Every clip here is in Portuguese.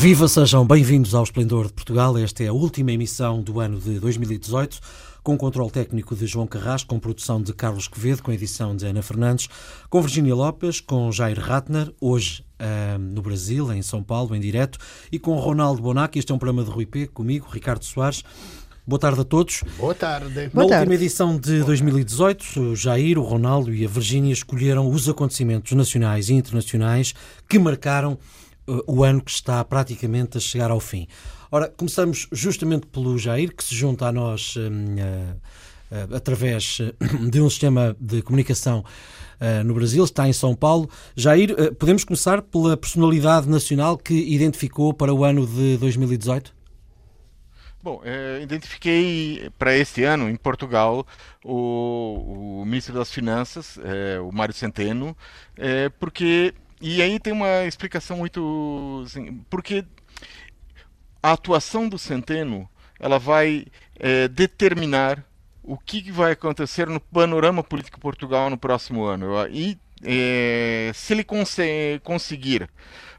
Viva, sejam bem-vindos ao Esplendor de Portugal. Esta é a última emissão do ano de 2018, com controle técnico de João Carrasco, com produção de Carlos Quevedo, com edição de Ana Fernandes, com Virginia Lopes, com Jair Ratner, hoje uh, no Brasil, em São Paulo, em direto, e com Ronaldo Bonac. Este é um programa de Rui P, comigo, Ricardo Soares. Boa tarde a todos. Boa tarde. Na Boa última tarde. edição de 2018, o Jair, o Ronaldo e a Virgínia escolheram os acontecimentos nacionais e internacionais que marcaram o ano que está praticamente a chegar ao fim. Ora, começamos justamente pelo Jair, que se junta a nós uh, uh, através de um sistema de comunicação uh, no Brasil, está em São Paulo. Jair, podemos começar pela personalidade nacional que identificou para o ano de 2018? Bom, é, identifiquei para este ano, em Portugal, o, o ministro das Finanças, o Mário Centeno, porque e aí tem uma explicação muito. Assim, porque a atuação do Centeno ela vai determinar o que vai acontecer no panorama político Portugal no próximo ano. E é, se ele cons conseguir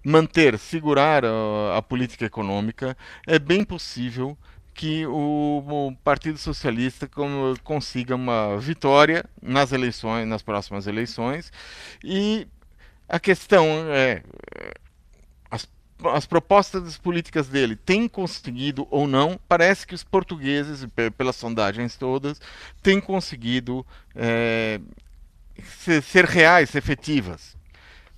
manter, segurar a, a, política econômica, é bem possível que o, o Partido Socialista consiga uma vitória nas eleições, nas próximas eleições, e a questão é as, as propostas políticas dele têm conseguido ou não? Parece que os portugueses, pelas sondagens todas, têm conseguido é, ser, ser reais, efetivas.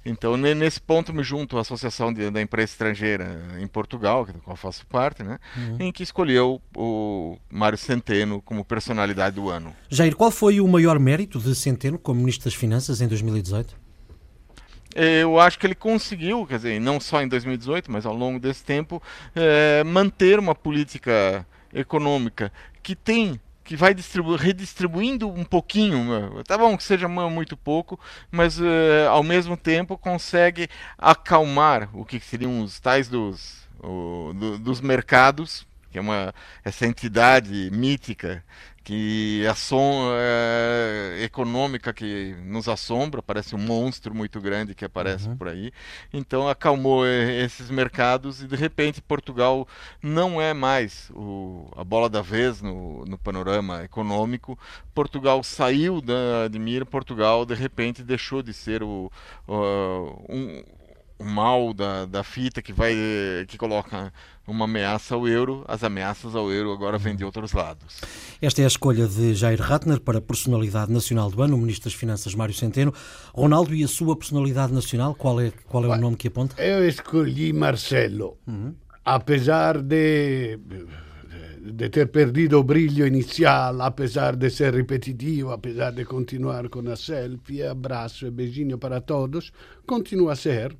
Então, nesse ponto, me junto à Associação de, da Imprensa Estrangeira em Portugal, da qual faço parte, né, uhum. em que escolheu o Mário Centeno como personalidade do ano. Jair, qual foi o maior mérito de Centeno como Ministro das Finanças em 2018? Eu acho que ele conseguiu, quer dizer, não só em 2018, mas ao longo desse tempo, é, manter uma política econômica que tem que vai redistribuindo um pouquinho, tá bom que seja muito pouco, mas uh, ao mesmo tempo consegue acalmar o que seriam os tais dos, o, do, dos mercados, que é uma essa entidade mítica que a som é, econômica que nos assombra, parece um monstro muito grande que aparece uhum. por aí. Então acalmou eh, esses mercados e de repente Portugal não é mais o, a bola da vez no, no panorama econômico. Portugal saiu da Admira, Portugal de repente deixou de ser o, o um, o mal da, da fita que vai que coloca uma ameaça ao euro, as ameaças ao euro agora vêm de outros lados. Esta é a escolha de Jair Ratner para a personalidade nacional do ano, o Ministro das Finanças Mário Centeno. Ronaldo, e a sua personalidade nacional, qual é, qual é o nome que aponta? Eu escolhi Marcelo, uhum. apesar de de ter perdido o brilho inicial, apesar de ser repetitivo, apesar de continuar com a selfie, abraço e beijinho para todos, continua a ser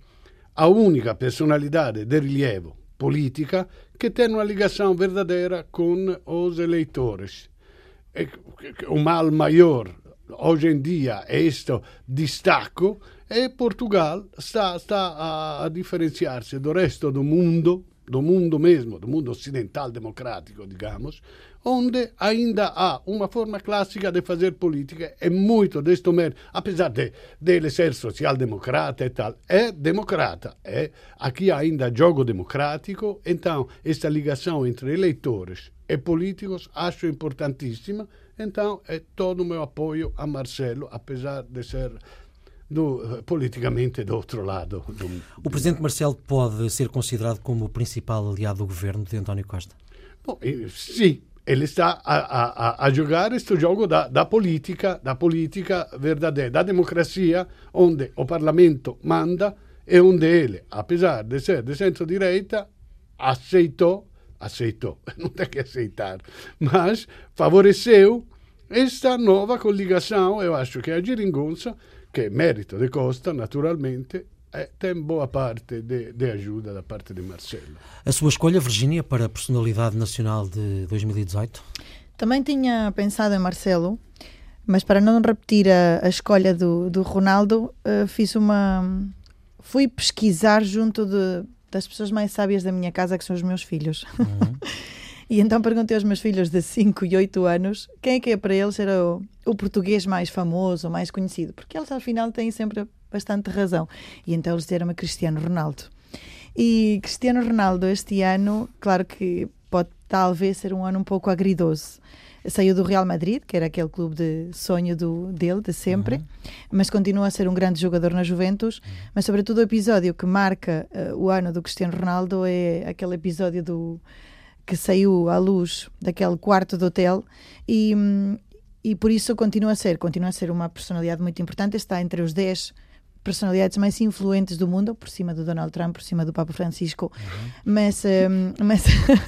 a única personalidade de rilievo política que tem uma ligação verdadeira com os eleitores. O mal maior hoje em dia é este destaco e Portugal está, está a, diferenciar-se do resto do mundo, do mundo mesmo, do mundo ocidental democrático, digamos, onde ainda há uma forma clássica de fazer política e muito deste mérito, apesar de, de ele ser social-democrata e tal, é democrata. É, aqui há ainda jogo democrático, então esta ligação entre eleitores e políticos acho importantíssima, então é todo o meu apoio a Marcelo, apesar de ser do, politicamente do outro lado. Do... O presidente Marcelo pode ser considerado como o principal aliado do governo de António Costa? Bom, sim, ele está a, a, a jogar este jogo da, da, política, da política verdadeira, da democracia, onde o Parlamento manda e onde ele, apesar de ser de centro-direita, aceitou, aceitou, não tem que aceitar, mas favoreceu esta nova coligação, eu acho que é a Giringonça, que é mérito de Costa, naturalmente, é, tem boa parte de, de, ajuda da parte de Marcelo. A sua escolha, Virgínia, para a personalidade nacional de 2018? Também tinha pensado em Marcelo, mas para não repetir a, a escolha do, do Ronaldo, uh, fiz uma. Fui pesquisar junto de das pessoas mais sábias da minha casa, que são os meus filhos. Uhum. e então perguntei aos meus filhos de 5 e 8 anos quem é que é para eles era o, o português mais famoso, mais conhecido, porque eles afinal têm sempre bastante razão. E então eles disseram-me Cristiano Ronaldo. E Cristiano Ronaldo este ano, claro que pode talvez ser um ano um pouco agridoso saiu do Real Madrid, que era aquele clube de sonho do, dele, de sempre, uhum. mas continua a ser um grande jogador na Juventus. Uhum. Mas, sobretudo, o episódio que marca uh, o ano do Cristiano Ronaldo é aquele episódio do que saiu à luz daquele quarto de hotel e, hum, e por isso continua a ser, continua a ser uma personalidade muito importante, está entre os 10 personalidades mais influentes do mundo, por cima do Donald Trump, por cima do Papa Francisco, uhum. mas, um, mas,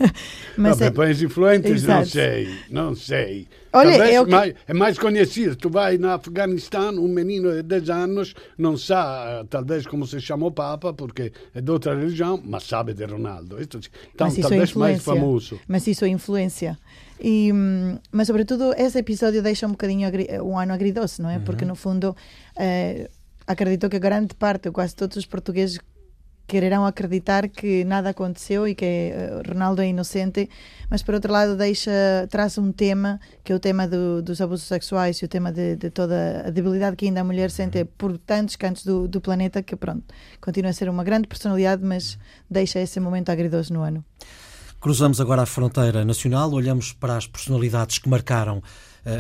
mas não, é, mais influentes exato. não sei, não sei. Olha, é, que... mais, é mais conhecido. Tu vai no Afeganistão, um menino de 10 anos não sabe talvez como se chama o Papa, porque é de outra religião, mas sabe de Ronaldo. Isto, então, mas talvez é mais famoso. Mas isso é influência. E, hum, mas sobretudo esse episódio deixa um bocadinho um ano agridoce, não é? Uhum. Porque no fundo uh, acredito que grande parte, quase todos os portugueses quererão acreditar que nada aconteceu e que uh, Ronaldo é inocente, mas por outro lado deixa traz um tema que é o tema do, dos abusos sexuais e o tema de, de, toda a debilidade que ainda a mulher sente por tantos cantos do, do planeta que pronto continua a ser uma grande personalidade, mas deixa esse momento agridoso no ano. Cruzamos agora a fronteira nacional, olhamos para as personalidades que marcaram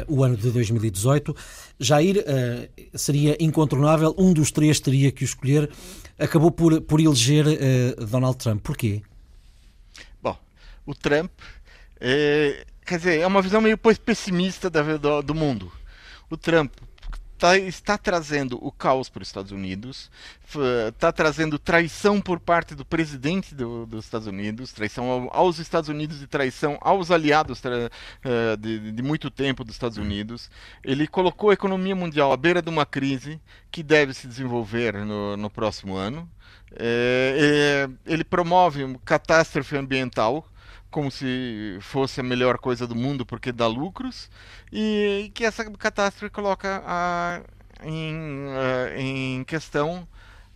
o ano de 2018. Jair uh, seria incontornável, um dos três teria que o escolher. Acabou por, por eleger uh, Donald Trump. Porquê? Bom, o Trump é, quer dizer, é uma visão meio pessimista do, do mundo. O Trump tá, está trazendo o caos para os Estados Unidos, está trazendo traição por parte do presidente do, dos Estados Unidos, traição aos Estados Unidos e traição aos aliados uh, de, de, muito tempo dos Estados Unidos. Ele colocou a economia mundial à beira de uma crise que deve se desenvolver no, no próximo ano. É, é, ele promove uma catástrofe ambiental como se fosse a melhor coisa do mundo porque dá lucros e que essa catástrofe coloca a, em, a, em questão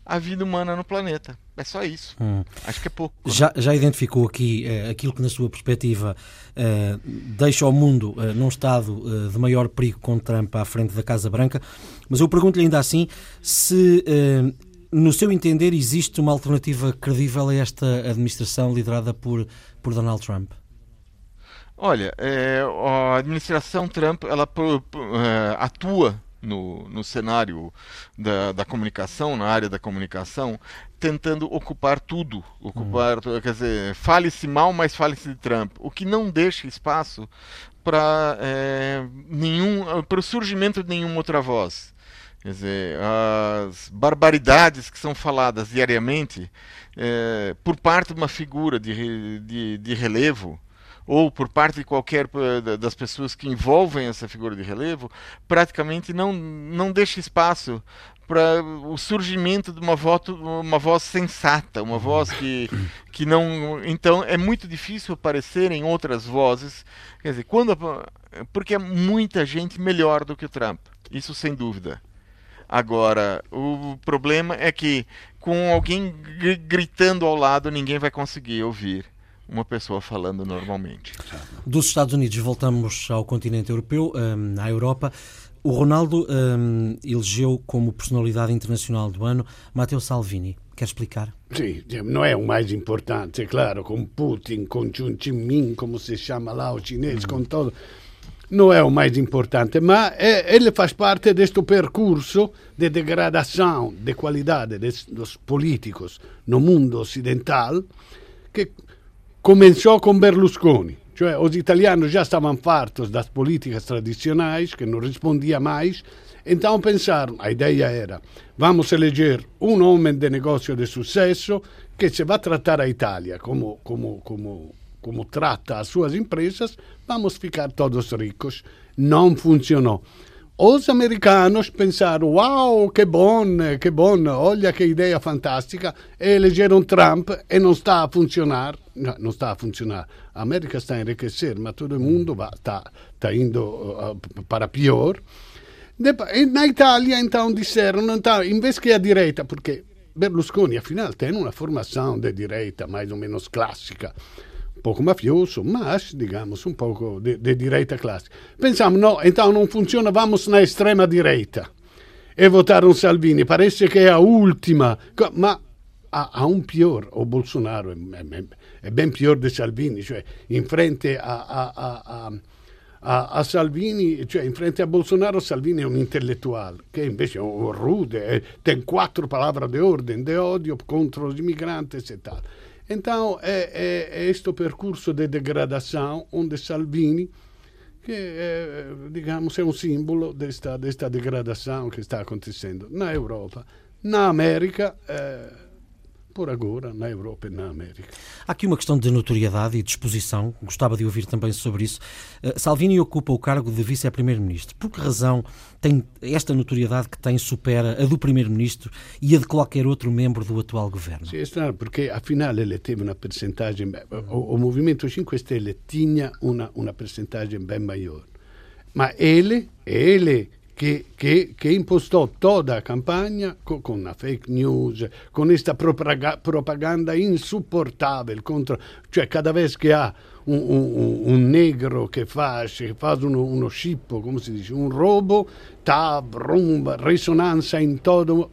a vida humana no planeta. É só isso. Hum. Acho que é pouco. Já, já identificou aqui uh, aquilo que, na sua perspectiva, uh, deixa o mundo num estado de maior perigo com Trump à frente da Casa Branca, mas eu pergunto-lhe ainda assim se no seu entender, existe uma alternativa credível a esta administração liderada por, por Donald Trump? Olha, é, a administração Trump ela é, atua no, no cenário da, da, comunicação, na área da comunicação, tentando ocupar tudo. Ocupar, hum. quer dizer, fale-se mal, mas fale-se de Trump. O que não deixa espaço para é, nenhum para o surgimento de nenhuma outra voz. Quer dizer, as barbaridades que são faladas diariamente é, por parte de uma figura de, de, de relevo, ou por parte de qualquer eh, das pessoas que envolvem essa figura de relevo, praticamente não, não deixa espaço para o surgimento de uma, voto, uma voz sensata, uma voz que, que não. Então é muito difícil aparecerem outras vozes. Quer dizer, quando. Porque é muita gente melhor do que o Trump. Isso sem dúvida. Agora, o problema é que com alguém gritando ao lado, ninguém vai conseguir ouvir uma pessoa falando normalmente. Dos Estados Unidos voltamos ao continente europeu, hum, à Europa. O Ronaldo um, elegeu como personalidade internacional do ano Matteo Salvini. Quer explicar? Sim, não é o mais importante, é claro, com Putin, com Chun Min, como se chama lá o chinês, com todo não é o mais importante, mas é, ele faz parte deste percurso de degradação de qualidade dos políticos no mundo ocidental que começou com Berlusconi. Cioè, os italianos já estavam fartos das políticas tradicionais, que não respondia mais, então pensaram, a ideia era, vamos eleger um homem de negócio de sucesso que se vai tratar a Itália como, como, como como trata as suas empresas, vamos ficar todos ricos. Não funcionou. Os americanos pensaram: Uau, que bom, que bom, olha que ideia fantástica. E elegeram Trump e não está a funcionar. Não, não está a funcionar. A América está a enriquecer, mas todo mundo está, está indo uh, para pior. E na Itália, então, disseram: não tá, em vez que a direita, porque Berlusconi, afinal, tem uma formação de direita mais ou menos clássica. Pouco mafioso, mas, digamos, um pouco de, de direita clássica. Pensamos, não, então não funciona, vamos na extrema direita e votaram Salvini. Parece che è a ultima, ma ha, ha un pior, o Bolsonaro è, è, ben pior di Salvini, cioè in frente a, a, a, a, Salvini, cioè in frente a Bolsonaro Salvini è un intellettuale, che invece è un rude, tem quattro parole di ordine, di odio contro gli immigranti e tal. Então é, é, é este percurso de degradação onde Salvini que é, digamos, é um símbolo desta, desta degradação que está acontecendo na Europa, na América. É, por agora, na Europa e na América. Há aqui uma questão de notoriedade e disposição, gostava de ouvir também sobre isso. Uh, Salvini ocupa o cargo de vice-primeiro-ministro. Por que razão tem esta notoriedade que tem supera a do primeiro-ministro e a de qualquer outro membro do atual governo? Sim, é estranho, porque afinal ele teve uma percentagem, o, o Movimento 5 Stelle tinha uma, uma percentagem bem maior. Mas ele, ele che, che, che, impostò toda la campagna con, con una fake news, con questa propaganda insupportabile contro, cioè cada vez che ha un, un, un negro che fa, che fa uno, uno, scippo, come si dice, un robo, ta, brum, risonanza in todo.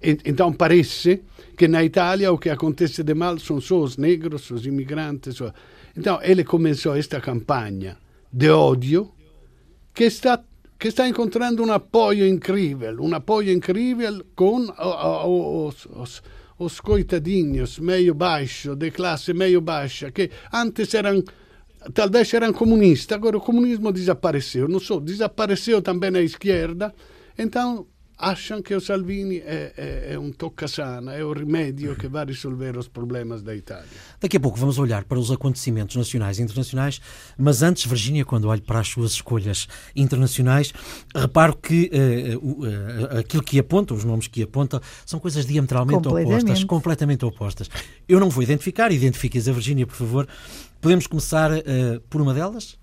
Então parece que na Itália o que acontece de mal são só os negros, os imigrantes. Então ele começou esta campanha de ódio que está che sta incontrando un appoggio incredibile, un appoggio incredibile con os, os, os coitadinhos meio baixo, de classe meio baixa, que antes eram talvez eram comunistas, agora o comunismo desapareceu, não só, desapareceu também a esquerda, então acham que o Salvini é, é, é um toca-sana, é o remédio que vai resolver os problemas da Itália. Daqui a pouco vamos olhar para os acontecimentos nacionais e internacionais, mas antes, Virgínia, quando olho para as suas escolhas internacionais, reparo que uh, uh, aquilo que aponta, os nomes que aponta, são coisas diametralmente opostas, completamente opostas. Eu não vou identificar, identifique-as a Virgínia, por favor. Podemos começar uh, por uma delas?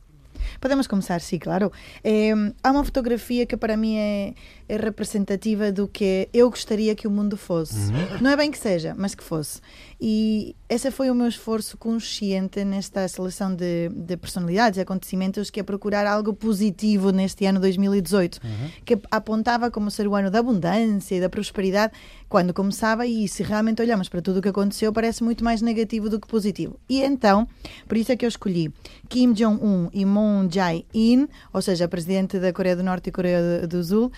Podemos começar, sim, claro. É, há uma fotografia que para mim é, é, representativa do que eu gostaria que o mundo fosse. Uhum. Não é bem que seja, mas que fosse. E esse foi o meu esforço consciente nesta seleção de, de personalidades e acontecimentos, que é procurar algo positivo neste ano 2018, uhum. que apontava como ser o ano da abundância e da prosperidade, quando começava, e se realmente olhamos para tudo o que aconteceu, parece muito mais negativo do que positivo. E então, por isso é que eu escolhi Kim Jong-un e Moon Jae-in, ou seja, presidente da Coreia do Norte e Coreia do Sul,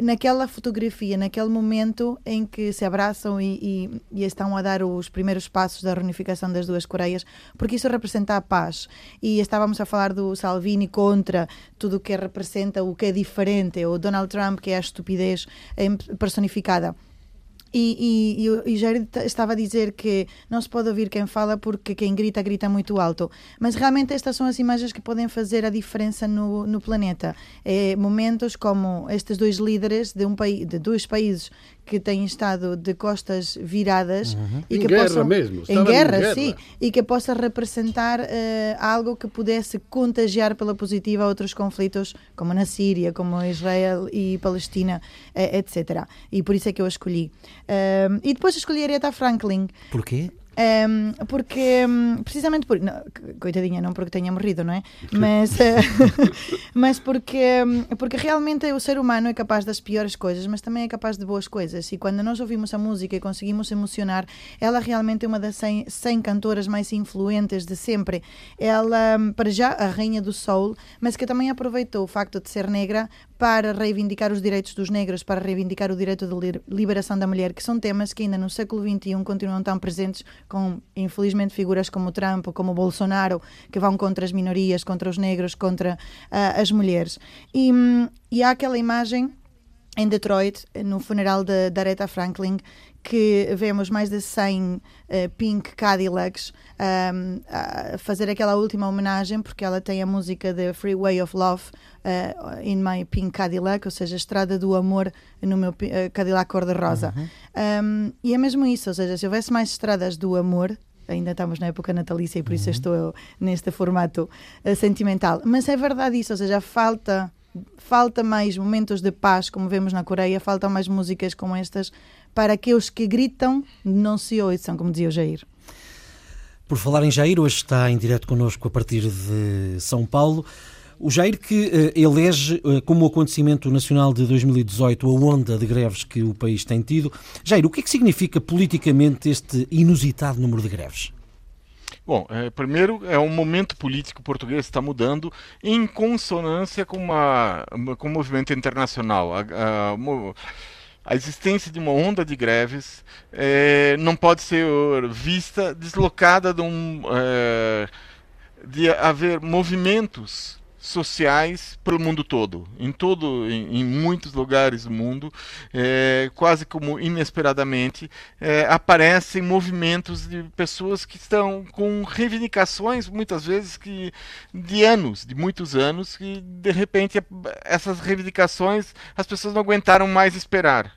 naquela fotografia, naquele momento em que se abraçam e, e, e, estão a dar os primeiros passos da reunificação das duas Coreias, porque isso representa a paz. E estávamos a falar do Salvini contra tudo o que representa o que é diferente, ou Donald Trump, que é a estupidez personificada. E, e, e, Jair estava a dizer que não se pode ouvir quem fala porque quem grita, grita muito alto. Mas realmente estas são as imagens que podem fazer a diferença no, no planeta. É, momentos como estes dois líderes de, um país, de dois países que têm estado de costas viradas uhum. e em que guerra possam, mesmo, em guerra, em guerra, sim, e que possa representar uh, algo que pudesse contagiar pela positiva outros conflitos, como na Síria, como Israel e Palestina, uh, etc. E por isso é que eu a escolhi. Uh, e depois escolhi a Aretha Franklin. Porquê? Um, porque, um, precisamente por. Não, coitadinha, não porque tenha morrido, não é? Mas, uh, mas porque, porque realmente o ser humano é capaz das piores coisas, mas também é capaz de boas coisas. E quando nós ouvimos a música e conseguimos emocionar, ela realmente é uma das 100, 100 cantoras mais influentes de sempre. Ela, para já, a rainha do soul, mas que também aproveitou o facto de ser negra para reivindicar os direitos dos negros, para reivindicar o direito de liberação da mulher, que são temas que ainda no século XXI continuam tão presentes com, infelizmente, figuras como Trump, como Bolsonaro, que vão contra as minorias, contra os negros, contra uh, as mulheres. E, e há aquela imagem em Detroit, no funeral de, de Aretha Franklin, que vemos mais de 100 uh, Pink Cadillacs um, a fazer aquela última homenagem, porque ela tem a música de Freeway of Love uh, in My Pink Cadillac, ou seja, Estrada do Amor no meu uh, Cadillac cor-de-rosa. Uhum. Um, e é mesmo isso, ou seja, se houvesse mais estradas do amor, ainda estamos na época natalícia e por isso uhum. estou neste formato uh, sentimental. Mas é verdade isso, ou seja, falta falta mais momentos de paz, como vemos na Coreia, faltam mais músicas como estas, para que os que gritam não se ouçam, como dizia o Jair. Por falar em Jair, hoje está em direto connosco a partir de São Paulo. O Jair que uh, elege uh, como acontecimento nacional de 2018 a onda de greves que o país tem tido. Jair, o que é que significa politicamente este inusitado número de greves? Bom, é, primeiro é um momento político português está mudando em consonância com, uma, com o movimento internacional. A, a, a existência de uma onda de greves é, não pode ser vista deslocada de, um, é, de haver movimentos sociais pelo mundo todo, em todo, em, em muitos lugares do mundo, é, quase como inesperadamente é, aparecem movimentos de pessoas que estão com reivindicações muitas vezes que de anos, de muitos anos, que de repente essas reivindicações as pessoas não aguentaram mais esperar.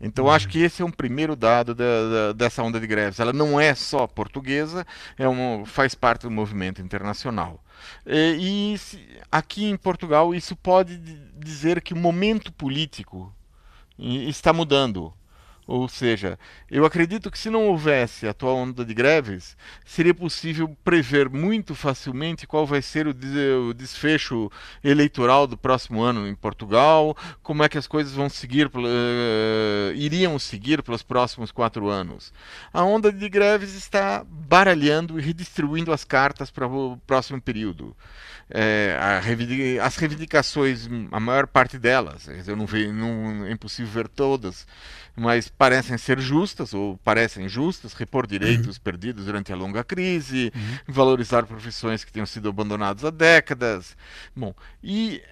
Então uhum. acho que esse é um primeiro dado da, da, dessa onda de greves. Ela não é só portuguesa, é um, faz parte do movimento internacional. E, e aqui em Portugal isso pode dizer que o momento político está mudando. Ou seja, eu acredito que se não houvesse a atual onda de greves, seria possível prever muito facilmente qual vai ser o, desfecho eleitoral do próximo ano em Portugal, como é que as coisas vão seguir, uh, iriam seguir pelos próximos quatro anos. A onda de greves está baralhando e redistribuindo as cartas para o próximo período. É, as reivindicações, a maior parte delas, eu não vejo, não, é impossível ver todas, mas parecem ser justas ou parecem justas, repor direitos uhum. perdidos durante a longa crise, uhum. valorizar profissões que tenham sido abandonadas há décadas. Bom, e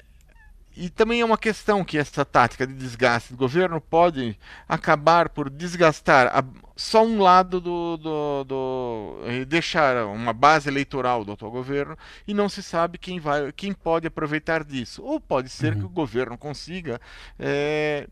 e também é uma questão que essa tática de desgaste do governo pode acabar por desgastar a, só um lado do, do, do, deixar uma base eleitoral do atual governo e não se sabe quem vai quem pode aproveitar disso ou pode ser uhum. que o governo consiga é,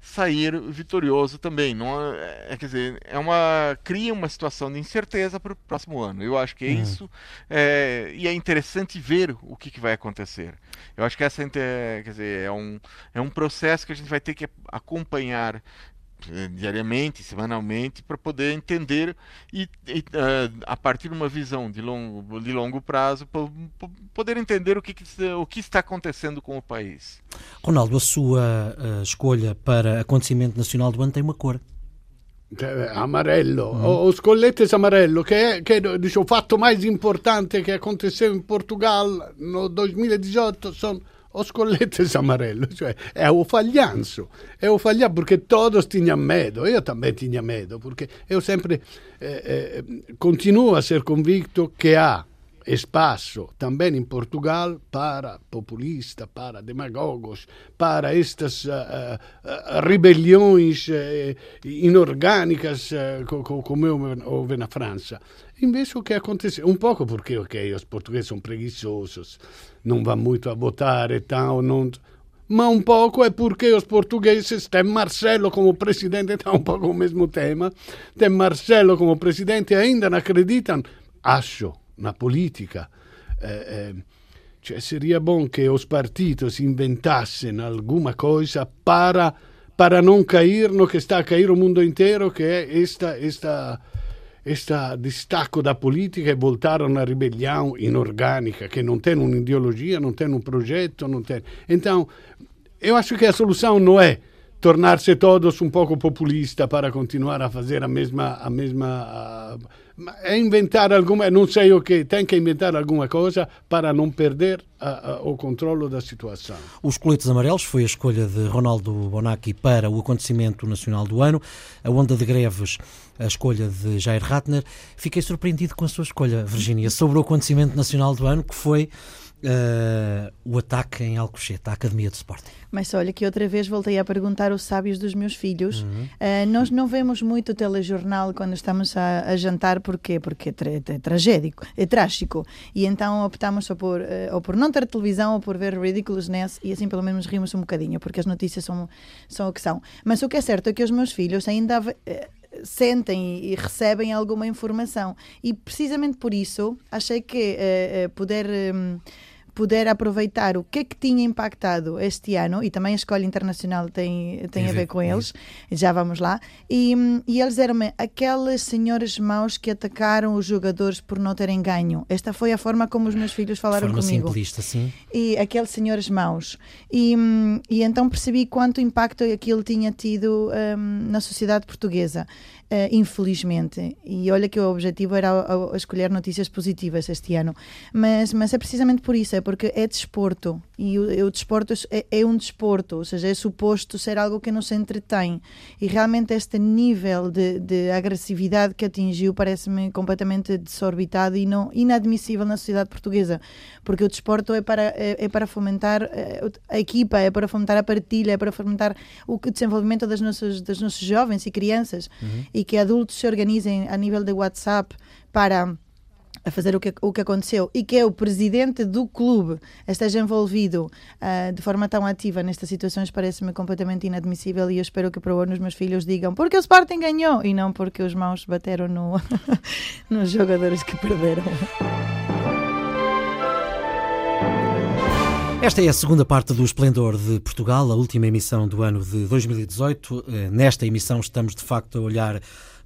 sair vitorioso também. Não é, é, quer dizer, é uma cria uma situação de incerteza para o próximo ano. Eu acho que é uhum. isso é, e é interessante ver o que, que, vai acontecer. Eu acho que essa quer dizer, é um é um processo que a gente vai ter que acompanhar diariamente, semanalmente, para poder entender e, e uh, a partir de uma visão de longo, de longo prazo, poder entender o que, o que está acontecendo com o país. Ronaldo, a sua uh, escolha para acontecimento nacional do ano tem uma cor. Amarello, mm. os colletes amarello, che è, che è diciamo, o fatto mais importante che aconteceu in Portugal no 2018 sono os coletes amarelos, cioè é o falhanço, é o falhanço, porque todos tinham medo, eu também tinha medo, porque eu sempre eh, eh, continuo a ser convicto que há espaço também em Portugal para populistas, para demagogos, para estas uh, uh, rebeliões inorgânicas como houve na França. Invece o que acontece, um pouco porque os portugueses são preguiçosos, não vão muito a votar e tal, não, ma un poco è perché os portugueses têm Marcelo como presidente, está un po' o mesmo tema, têm Marcelo como presidente e ainda não acreditam, acho, na politica. Eh, eh, cioè, seria bom che os partidos inventassem alguma coisa para, para não cair no que está a cair o mundo inteiro, que é esta, esta, esta destaco da política e voltar a uma rebelião inorgânica, que não tem uma ideologia, não tem um projeto, não tem... Então, eu acho que a solução não é tornar-se todos um pouco populista para continuar a fazer a mesma... A mesma inventar alguma, não sei o que, tem que inventar alguma coisa para não perder a, a, o controle da situação. Os coletes amarelos foi a escolha de Ronaldo Bonacci para o acontecimento nacional do ano, a onda de greves, a escolha de Jair Ratner. Fiquei surpreendido com a sua escolha, Virginia, sobre o acontecimento nacional do ano, que foi uh, o ataque em Alcochete, à Academia de Sporting. Mas olha que outra vez voltei a perguntar aos sábios dos meus filhos. Uhum. Uh, nós não vemos muito telejornal quando estamos a, a jantar, porquê? Porque é, tra é tragédico, é trágico. E então optamos ou por, uh, ou por não ter televisão ou por ver Ridiculousness e assim pelo menos rimos um bocadinho, porque as notícias são, são o que são. Mas o que é certo é que os meus filhos ainda sentem e recebem alguma informação. E precisamente por isso achei que uh, uh, poder. Um, poder aproveitar o que é que tinha impactado este ano, e também a Escola Internacional tem, tem a ver com eles, já vamos lá, e, e eles eram aqueles senhores maus que atacaram os jogadores por não terem ganho. Esta foi a forma como os meus filhos falaram forma comigo. simplista, sim. E aqueles senhores maus. E, e então percebi quanto impacto aquilo tinha tido um, na sociedade portuguesa. Uh, infelizmente. E olha que o objetivo era escolher notícias positivas este ano. Mas, mas é precisamente por isso, é porque é desporto. E o, o desporto é, é, um desporto, ou seja, é suposto ser algo que nos entretém. E realmente este nível de, de agressividade que atingiu parece-me completamente desorbitado e não, inadmissível na sociedade portuguesa. Porque o desporto é para, é, é para fomentar eh, a equipa, é para fomentar a partilha, é para fomentar o desenvolvimento das nossas, das nossos jovens e crianças. Uhum e que adultos se organizem a nível de WhatsApp para a fazer o que, o que aconteceu e que o presidente do clube esteja envolvido uh, de forma tão ativa nestas situações parece-me completamente inadmissível e eu espero que para o ano os meus filhos digam porque o Sporting ganhou e não porque os mãos bateram no, nos jogadores que perderam. Esta é a segunda parte do Esplendor de Portugal, a última emissão do ano de 2018. Eh, nesta emissão estamos de facto a olhar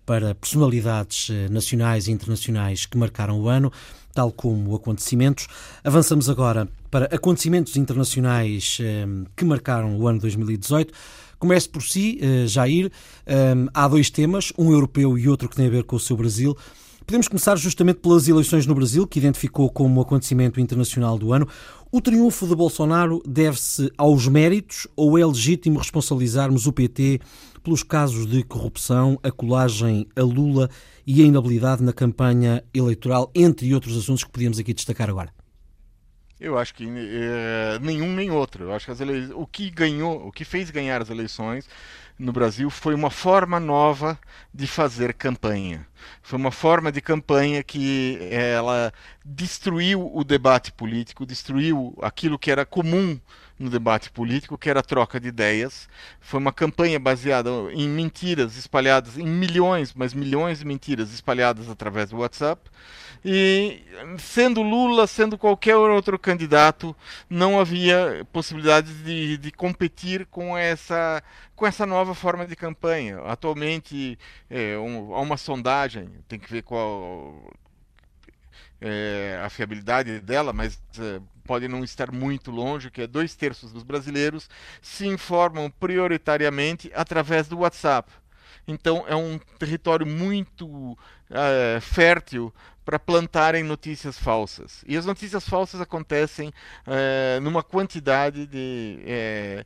para personalidades eh, nacionais e internacionais que marcaram o ano, tal como acontecimentos. Avançamos agora para acontecimentos internacionais eh, que marcaram o ano 2018. Comece por si, Jair. Há dois temas, um europeu e outro que tem a ver com o seu Brasil. Podemos começar justamente pelas eleições no Brasil, que identificou como acontecimento internacional do ano. O triunfo de Bolsonaro deve-se aos méritos ou é legítimo responsabilizarmos o PT pelos casos de corrupção, a colagem a Lula e a inabilidade na campanha eleitoral, entre outros assuntos que podíamos aqui destacar agora? Eu acho que é, nenhum nem outro. Eu acho que ele... o que ganhou, o que fez ganhar as eleições no Brasil foi uma forma nova de fazer campanha. Foi uma forma de campanha que ela destruiu o debate político, destruiu aquilo que era comum no debate político, que era a troca de ideias. Foi uma campanha baseada em mentiras espalhadas, em milhões, mas milhões de mentiras espalhadas através do WhatsApp. E sendo Lula, sendo qualquer outro candidato, não havia possibilidade de, de competir com essa, com essa nova forma de campanha. Atualmente, é, um, há uma sondagem, tem que ver qual é, a fiabilidade dela, mas é, pode não estar muito longe, que é dois terços dos brasileiros se informam prioritariamente através do WhatsApp. Então é um território muito é, fértil para plantarem notícias falsas. E as notícias falsas acontecem é, numa quantidade de é,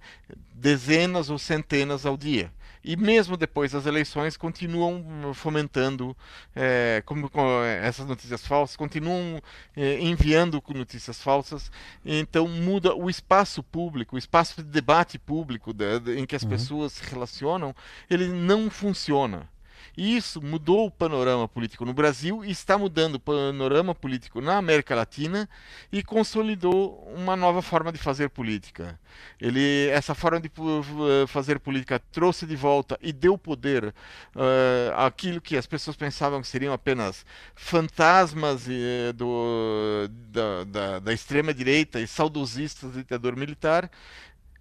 dezenas ou centenas ao dia e mesmo depois das eleições continuam fomentando é, como, como, essas notícias falsas, continuam é, enviando notícias falsas, então muda o espaço público, o espaço de debate público de, em que as uhum. pessoas se relacionam, ele não funciona. E isso mudou o panorama político no Brasil e está mudando o panorama político na América Latina e consolidou uma nova forma de fazer política. Ele, essa forma de fazer política trouxe de volta e deu poder uh, àquilo que as pessoas pensavam que seriam apenas fantasmas uh, do, da, da, da extrema-direita e saudosistas do ditador militar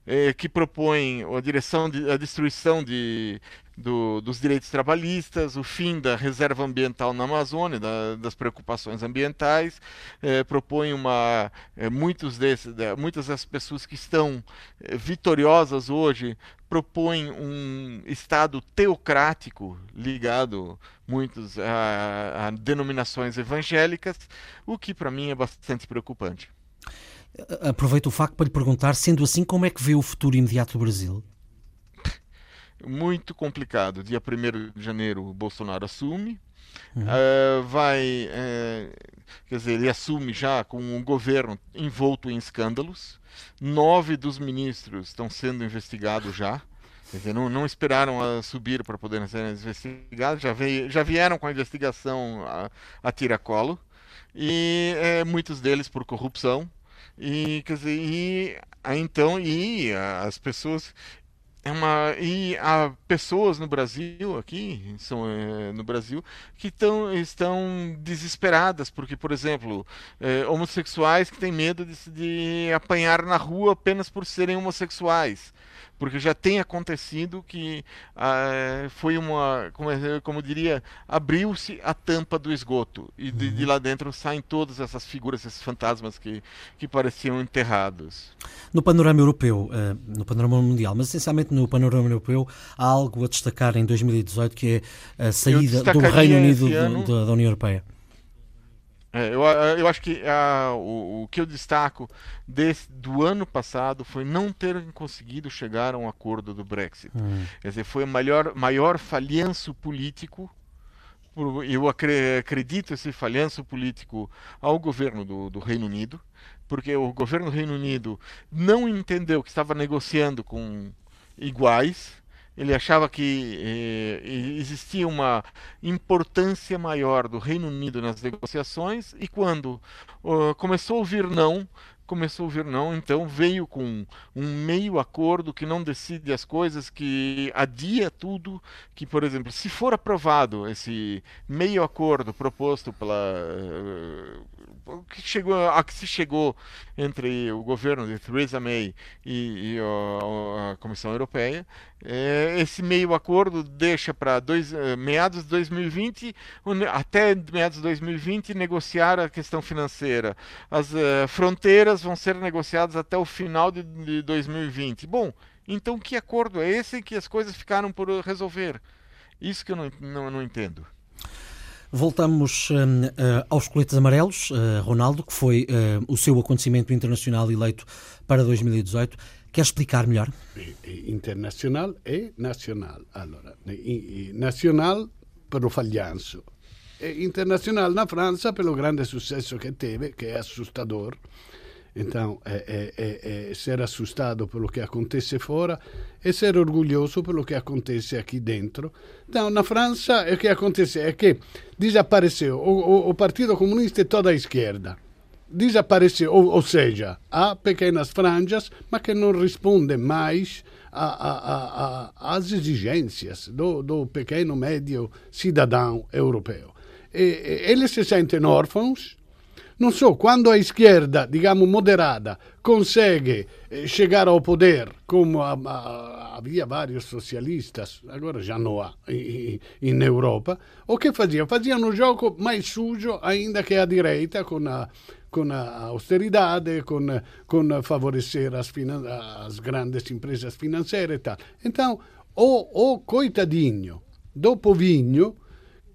eh, que propõem a direção de, a destruição de, do, dos direitos trabalhistas, o fim da reserva ambiental na Amazônia, da, das preocupações ambientais, eh, propõe uma eh, muitos desses, muitas das pessoas que estão eh, vitoriosas hoje propõem um estado teocrático ligado muitos a, a denominações evangélicas, o que para mim é bastante preocupante. Aproveito o facto para lhe perguntar, sendo assim, como é que vê o futuro imediato do Brasil? Muito complicado. Dia 1 de janeiro, Bolsonaro assume. Uhum. Uh, vai, uh, quer dizer, ele assume já com um governo envolto em escândalos. Nove dos ministros estão sendo investigados já. Quer dizer, não, não esperaram a subir para poderem ser investigados, já, veio, já vieram com a investigação a, a tiracolo. E é, muitos deles por corrupção. E, quer dizer, e, então, e as pessoas é uma e há pessoas no Brasil aqui são é, no Brasil que tão, estão desesperadas porque por exemplo é, homossexuais que têm medo de, de apanhar na rua apenas por serem homossexuais porque já tem acontecido que ah, foi uma, como, como diria, abriu-se a tampa do esgoto e de, de, uhum. lá dentro saem todas essas figuras, esses fantasmas que, que pareciam enterrados. No panorama europeu, uh, no panorama mundial, mas essencialmente no panorama europeu, há algo a destacar em 2018 que é a saída do Reino Unido ano... da União Europeia. É, eu, eu acho que a, o, o, que eu destaco desse, do ano passado foi não ter conseguido chegar a um acordo do Brexit. Hum. Quer dizer, foi o maior, maior falhanço político. Eu acredito esse falhanço político ao governo do, do Reino Unido, porque o governo do Reino Unido não entendeu que estava negociando com iguais ele achava que eh, existia uma importância maior do Reino Unido nas negociações e quando uh, começou a ouvir não, começou a ouvir não, então veio com um meio acordo que não decide as coisas, que adia tudo, que por exemplo, se for aprovado esse meio acordo proposto pela uh, que chegou a que se chegou entre o governo de Theresa May e, e a, a, Comissão Europeia é, esse meio acordo deixa para eh, meados de 2020 até meados de 2020 negociar a questão financeira. As uh, fronteiras vão ser negociadas até o final de, de 2020 bom então que acordo é esse que as coisas ficaram por resolver isso que eu não, não, não entendo Voltamos uh, aos coletes amarelos, uh, Ronaldo, que foi uh, o seu acontecimento internacional eleito para 2018. Quer explicar melhor? Internacional e nacional. Allora, nacional per o falhanço. E internacional na França pelo grande sucesso che teve, che è assustador. Então, é, é, é, ser assustado pelo que acontece fora e ser orgulhoso pelo que acontece aqui dentro. Então, na França, o que acontece é que desapareceu o, o, o Partido Comunista e toda a esquerda. Desapareceu, ou, ou seja, há pequenas franjas, mas que não respondem mais às exigências do, do pequeno, médio cidadão europeu. E, eles se sentem órfãos, non so, quando a esquerda, diciamo moderada, consegue eh, chegar ao poder, como havia vários socialistas, agora já não há em Europa, o que faziam? Faziam um jogo mais sujo ainda que a direita, com a, com a austeridade, com, com favorecer as, as grandes empresas financeiras e tal. Então, o, o coitadinho do povinho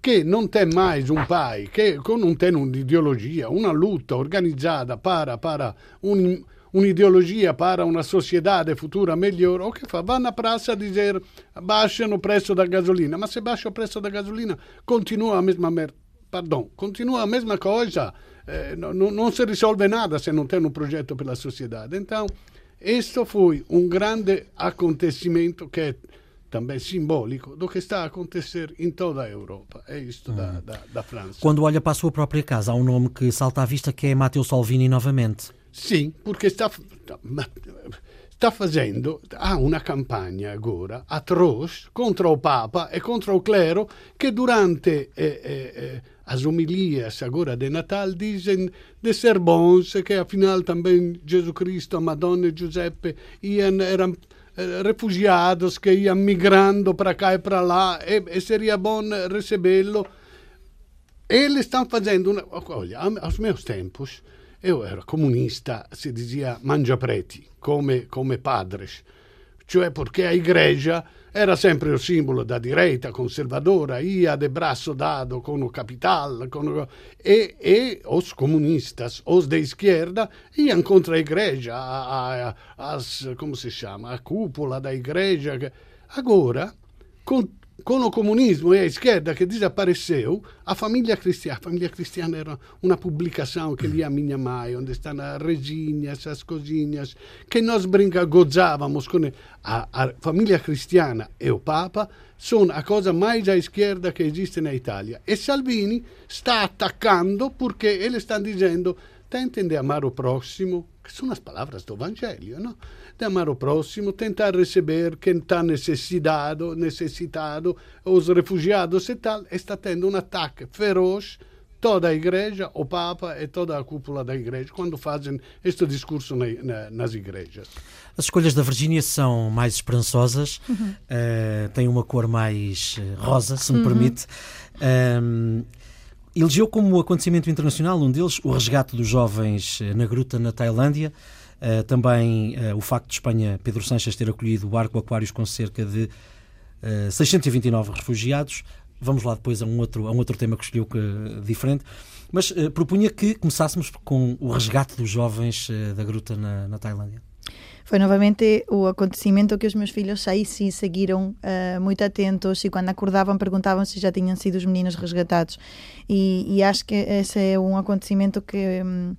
che non tem mais un pai, che non tem un'ideologia, una luta organizzata para, para un, un'ideologia para una società futura migliore, o che fa? Vanno a praça a dizer baixano o da gasolina, ma se baixa o da gasolina continua a mesma merda. Pardon, continua a mesma coisa. Eh, non, non si risolve nada se non tem um progetto per la società. Então, questo foi um grande acontecimento che também simbólico do que está a acontecer em toda a Europa. É isto da, hum. da, da, França. Quando olha para a sua própria casa, há um nome que salta à vista que é Matteo Salvini novamente. Sim, porque está, está fazendo, há uma campanha agora atroz contra o Papa e contra o clero que durante eh, eh, eh as homilias agora de Natal dizem de ser bons, que afinal também Jesus Cristo, Madonna e Giuseppe iam, eram refugiados que iam migrando para cá e para lá e, e seria bom recebê-lo. Eles estão fazendo. Uma... Olha, aos meus tempos, eu era comunista, se dizia mangia preti, come, come padres, cioè porque a igreja era sempre o símbolo da direita conservadora, ia de braço dado com o capital, com e, e os comunistas, os de esquerda, iam contra a igreja, a, a, as, como se chama, a cúpula da igreja. Agora, com com o comunismo e a esquerda que desapareceu, a família cristiana, a família cristiana era uma publicação que lia minha mãe, onde estão as reginhas, as coisinhas, que nós brinca, gozávamos com a, a família cristiana e o Papa, são a coisa mais à esquerda que existe na Itália. E Salvini está atacando porque ele está dizendo tentem de amar o próximo que são as palavras do Evangelho, não? De amar o próximo, tentar receber quem está necessitado, necessitado, os refugiados e tal, está tendo um ataque feroz toda a igreja, o Papa e toda a cúpula da igreja, quando fazem este discurso na, na, nas igrejas. As escolhas da Virgínia são mais esperançosas, uhum. uh, têm uma cor mais eh, rosa, se me uhum. permite. Um, elegeu como acontecimento internacional um deles o resgate dos jovens eh, na gruta na Tailândia. Uh, também uh, o facto de Espanha, Pedro Sanches, ter acolhido o barco Aquários com cerca de uh, 629 refugiados. Vamos lá depois a um outro, a um outro tema que escolheu que, diferente. Mas propunha que começássemos com o resgate dos jovens da gruta na, na, Tailândia. Foi novamente o acontecimento que os meus filhos aí sim seguiram uh, muito atentos e quando acordavam perguntavam se já tinham sido os meninos resgatados. E, e acho que esse é um acontecimento que. Um,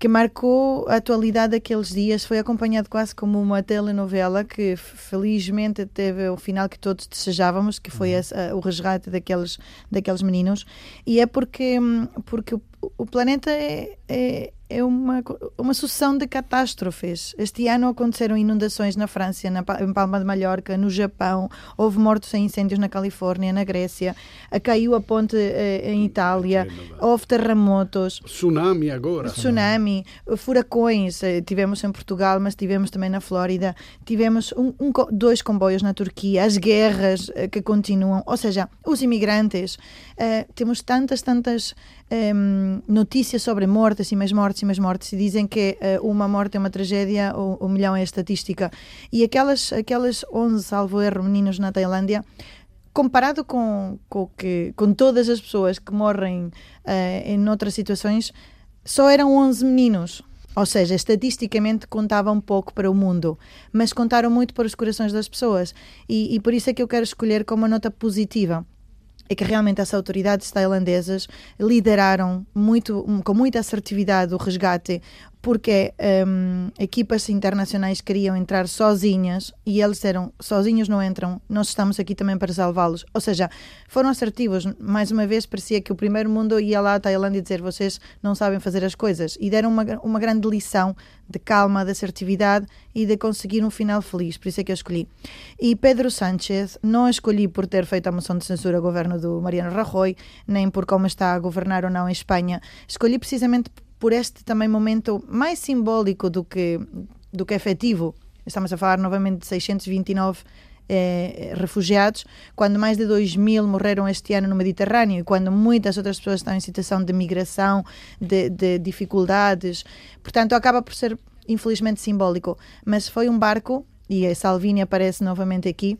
que marcou a atualidade daqueles dias, foi acompanhado quase como uma telenovela que felizmente teve o final que todos desejávamos, que foi uhum. esse, o resgate daqueles, daqueles meninos. E é porque, hum, porque o, o planeta é, é é uma, uma sucessão de catástrofes. Este ano aconteceram inundações na França, na, em Palma de Mallorca, no Japão, houve mortos em incêndios na Califórnia, na Grécia, caiu a ponte eh, em Itália, houve terremotos. Tsunami agora. Tsunami, furacões, eh, tivemos em Portugal, mas tivemos também na Flórida, tivemos um, um, dois comboios na Turquia, as guerras eh, que continuam, ou seja, os imigrantes. Uh, temos tantas, tantas um, notícias sobre mortes e mais mortes e mais mortes e dizem que uh, uma morte é uma tragédia, ou um milhão é estatística. E aquelas, aquelas 11, salvo erro, meninos na Tailândia, comparado com, com, que, com todas as pessoas que morrem uh, em outras situações, só eram 11 meninos. Ou seja, estatisticamente contava um pouco para o mundo, mas contaram muito para os corações das pessoas. E, e por isso é que eu quero escolher como uma nota positiva é que realmente as autoridades tailandesas lideraram muito, com muita assertividade o resgate porque um, equipas internacionais queriam entrar sozinhas e eles eram sozinhos não entram, nós estamos aqui também para salvá-los. Ou seja, foram assertivos. Mais uma vez, parecia que o primeiro mundo ia lá à Tailândia dizer vocês não sabem fazer as coisas e deram uma, uma grande lição de calma, de assertividade e de conseguir um final feliz. Por isso é que eu escolhi. E Pedro Sánchez não escolhi por ter feito a moção de censura ao governo do Mariano Rajoy, nem por como está a governar ou não em Espanha. Escolhi precisamente por este também momento mais simbólico do que, do que efetivo. Estamos a falar novamente de 629 eh, refugiados, quando mais de 2 mil morreram este ano no Mediterrâneo e quando muitas outras pessoas estão em situação de migração, de, de dificuldades. Portanto, acaba por ser infelizmente simbólico. Mas foi um barco, e a Salvini aparece novamente aqui,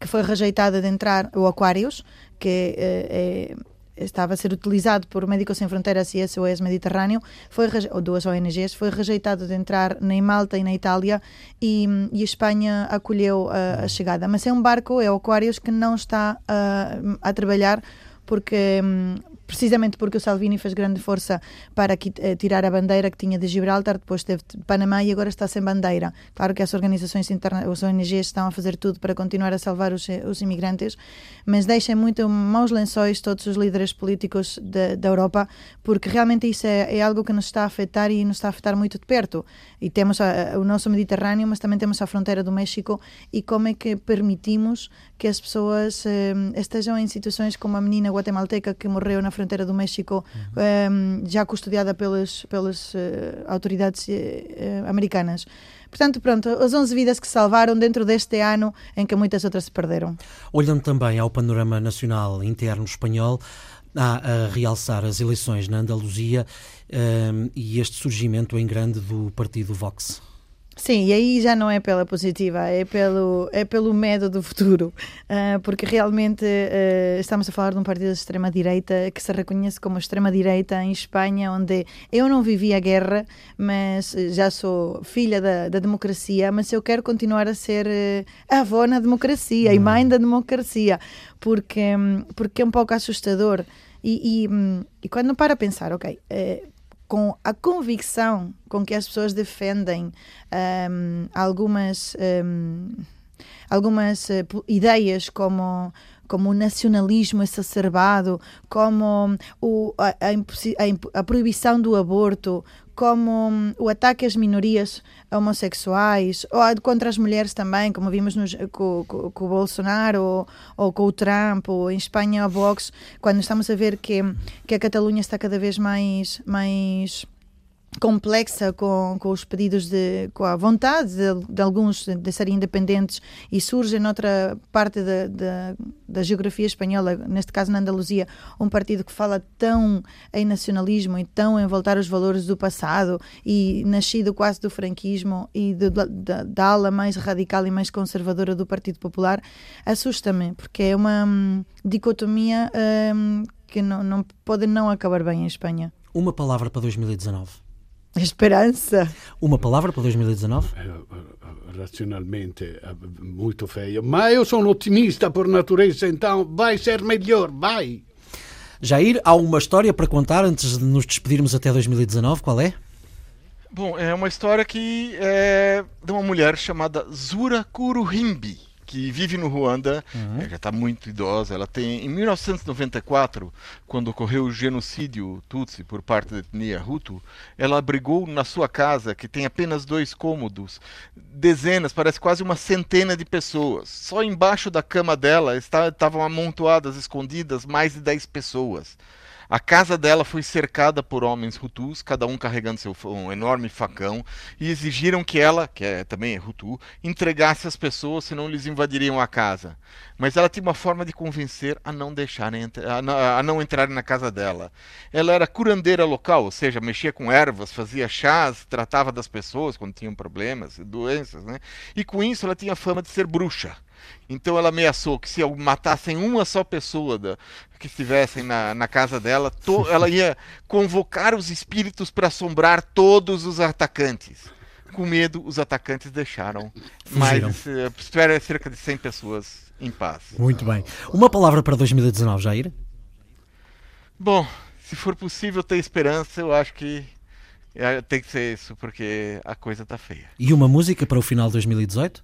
que foi rejeitada de entrar o Aquarius, que é, estava a ser utilizado por Médicos Sem Fronteiras e SOS Mediterrâneo, foi, ou duas ONGs, foi rejeitado de entrar nem Malta e na Itália e, e a Espanha acolheu a, a, chegada. Mas é um barco, é o Aquarius, que não está a, a trabalhar porque hum, precisamente porque o Salvini fez grande força para eh, tirar a bandeira que tinha de Gibraltar, depois teve de Panamá e agora está sem bandeira. Claro que as organizações internas, as ONGs estão a fazer tudo para continuar a salvar os, eh, os imigrantes, mas deixem muito maus lençóis todos os líderes políticos da Europa, porque realmente isso é, é, algo que nos está a afetar e nos está a afetar muito de perto. E temos a, a, o nosso Mediterrâneo, mas também temos a fronteira do México e como é que permitimos que as pessoas eh, estejam em situações como a menina guatemalteca que morreu na fronteira do México, uhum. um, já custodiada pelas, pelas uh, autoridades uh, americanas. Portanto, pronto, as 11 vidas que salvaram dentro deste ano em que muitas outras se perderam. Olhando também ao panorama nacional interno espanhol, há a realçar as eleições na Andaluzia um, e este surgimento em grande do partido Vox. Sim, e aí já não é pela positiva, é pelo, é pelo medo do futuro, uh, porque realmente uh, estamos a falar de um partido de extrema-direita que se reconhece como extrema-direita em Espanha, onde eu não vivi a guerra, mas já sou filha da, da democracia, mas eu quero continuar a ser uh, avó na democracia e hum. mãe da democracia, porque, porque é um pouco assustador. E, e, hum, e quando para a pensar, ok, com a convicção com que as pessoas defendem um, algumas um, algumas uh, ideias como como o nacionalismo exacerbado, como o, a, a, a, proibição do aborto, como hum, o ataque às minorias homossexuais, ou contra as mulheres também, como vimos nos, com, com, com, o Bolsonaro, ou, ou, com o Trump, ou em Espanha o Vox, quando estamos a ver que, que a Catalunha está cada vez mais, mais complexa com, com os pedidos de com a vontade de, de alguns de, serem independentes e surge noutra parte da, geografia espanhola, neste caso na Andaluzia, um partido que fala tão em nacionalismo e tão em voltar aos valores do passado e nascido quase do franquismo e da, da ala mais radical e mais conservadora do Partido Popular, assusta-me, porque é uma hum, dicotomia hum, que não, não pode não acabar bem em Espanha. Uma palavra para 2019. Esperança. Uma palavra para 2019? Eh, eh, racionalmente, eh, muito feio. Mas eu sou um otimista por natureza, então vai ser melhor, vai. Jair, há uma história para contar antes de nos despedirmos até 2019, qual é? Bom, é uma história que é de uma mulher chamada Zura Kuruhimbi que vive no Ruanda, uhum. já está muito idosa. Ela tem, em 1994, quando ocorreu o genocídio Tutsi por parte da etnia Hutu, ela abrigou na sua casa, que tem apenas dois cômodos, dezenas, parece quase uma centena de pessoas. Só embaixo da cama dela estavam amontoadas, escondidas, mais de 10 pessoas. A casa dela foi cercada por homens hutus, cada um carregando seu um enorme facão, e exigiram que ela, que é também é hutu, entregasse as pessoas, senão eles invadiriam a casa. Mas ela tinha uma forma de convencer a não deixarem a, não entrarem na casa dela. Ela era curandeira local, ou seja, mexia com ervas, fazia chás, tratava das pessoas quando tinham problemas, doenças, né? E com isso ela tinha fama de ser bruxa. Então ela ameaçou que se matassem uma só pessoa da, que estivessem na, na casa dela, to, ela ia convocar os espíritos para assombrar todos os atacantes. Com medo, os atacantes deixaram mais uh, cerca de 100 pessoas em paz. Muito bem. Uma palavra para 2019, Jair? Bom, se for possível ter esperança, eu acho que é, tem que ser isso, porque a coisa está feia. E uma música para o final de 2018?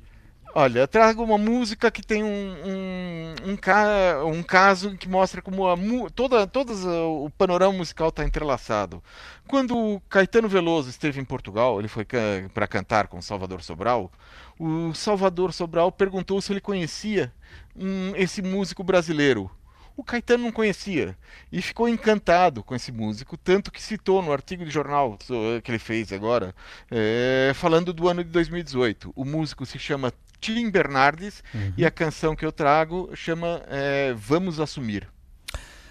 Olha, trago uma música que tem um, um, um, ca, um caso que mostra como a, toda, todas o panorama musical está entrelaçado. Quando o Caetano Veloso esteve em Portugal, ele foi para cantar com Salvador Sobral, o Salvador Sobral perguntou se ele conhecia um, esse músico brasileiro, o Caetano não conhecia e ficou encantado com esse músico, tanto que citou no artigo de jornal que ele fez agora, é, falando do ano de 2018. O músico se chama Tim Bernardes uhum. e a canção que eu trago chama é, Vamos Assumir.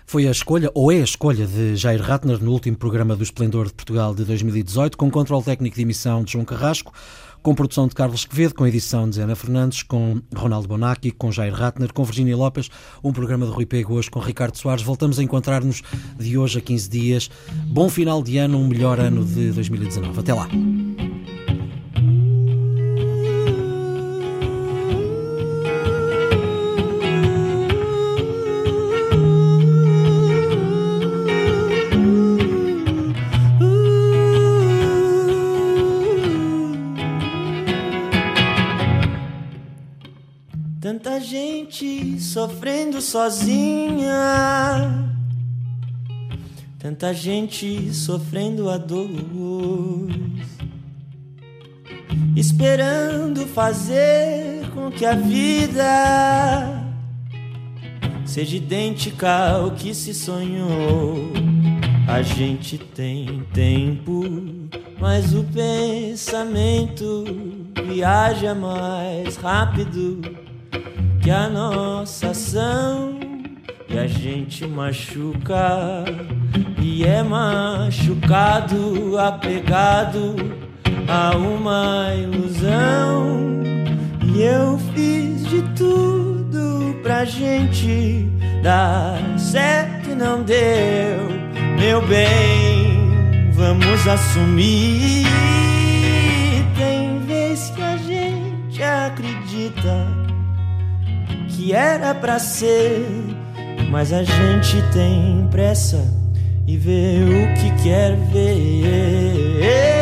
Foi a escolha, ou é a escolha, de Jair Ratner no último programa do Esplendor de Portugal de 2018, com controle técnico de emissão de João Carrasco, com produção de Carlos Quevedo, com edição de Ana Fernandes, com Ronaldo Bonacci, com Jair Ratner, com Virginia Lopes, um programa de Rui Pego hoje com Ricardo Soares. Voltamos a encontrar-nos de hoje a 15 dias. Bom final de ano, um melhor ano de 2019. Até lá. Sozinha, tanta gente sofrendo a dor, esperando fazer com que a vida seja idêntica ao que se sonhou. A gente tem tempo, mas o pensamento viaja mais rápido que a nossa ação e a gente machuca e é machucado, apegado a uma ilusão. E eu fiz de tudo pra gente dar certo e não deu, meu bem. Vamos assumir. Tem vez que a gente acredita que era para ser, mas a gente tem pressa e vê o que quer ver.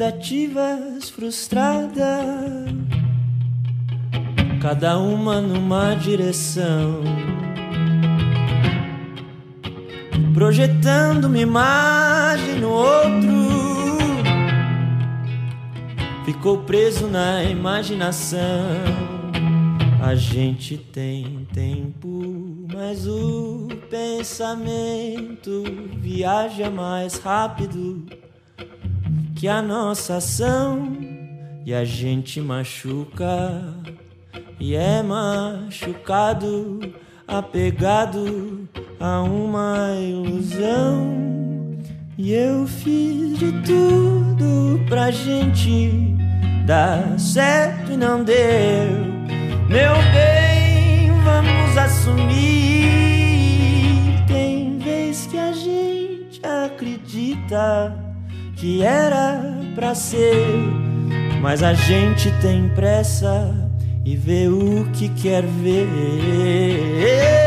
Expectativas frustradas, cada uma numa direção. Projetando uma imagem no outro, ficou preso na imaginação. A gente tem tempo, mas o pensamento viaja mais rápido que a nossa ação e a gente machuca e é machucado, apegado a uma ilusão. E eu fiz de tudo pra gente dar certo e não deu. Meu bem, vamos assumir. Tem vez que a gente acredita que era pra ser, mas a gente tem pressa e vê o que quer ver.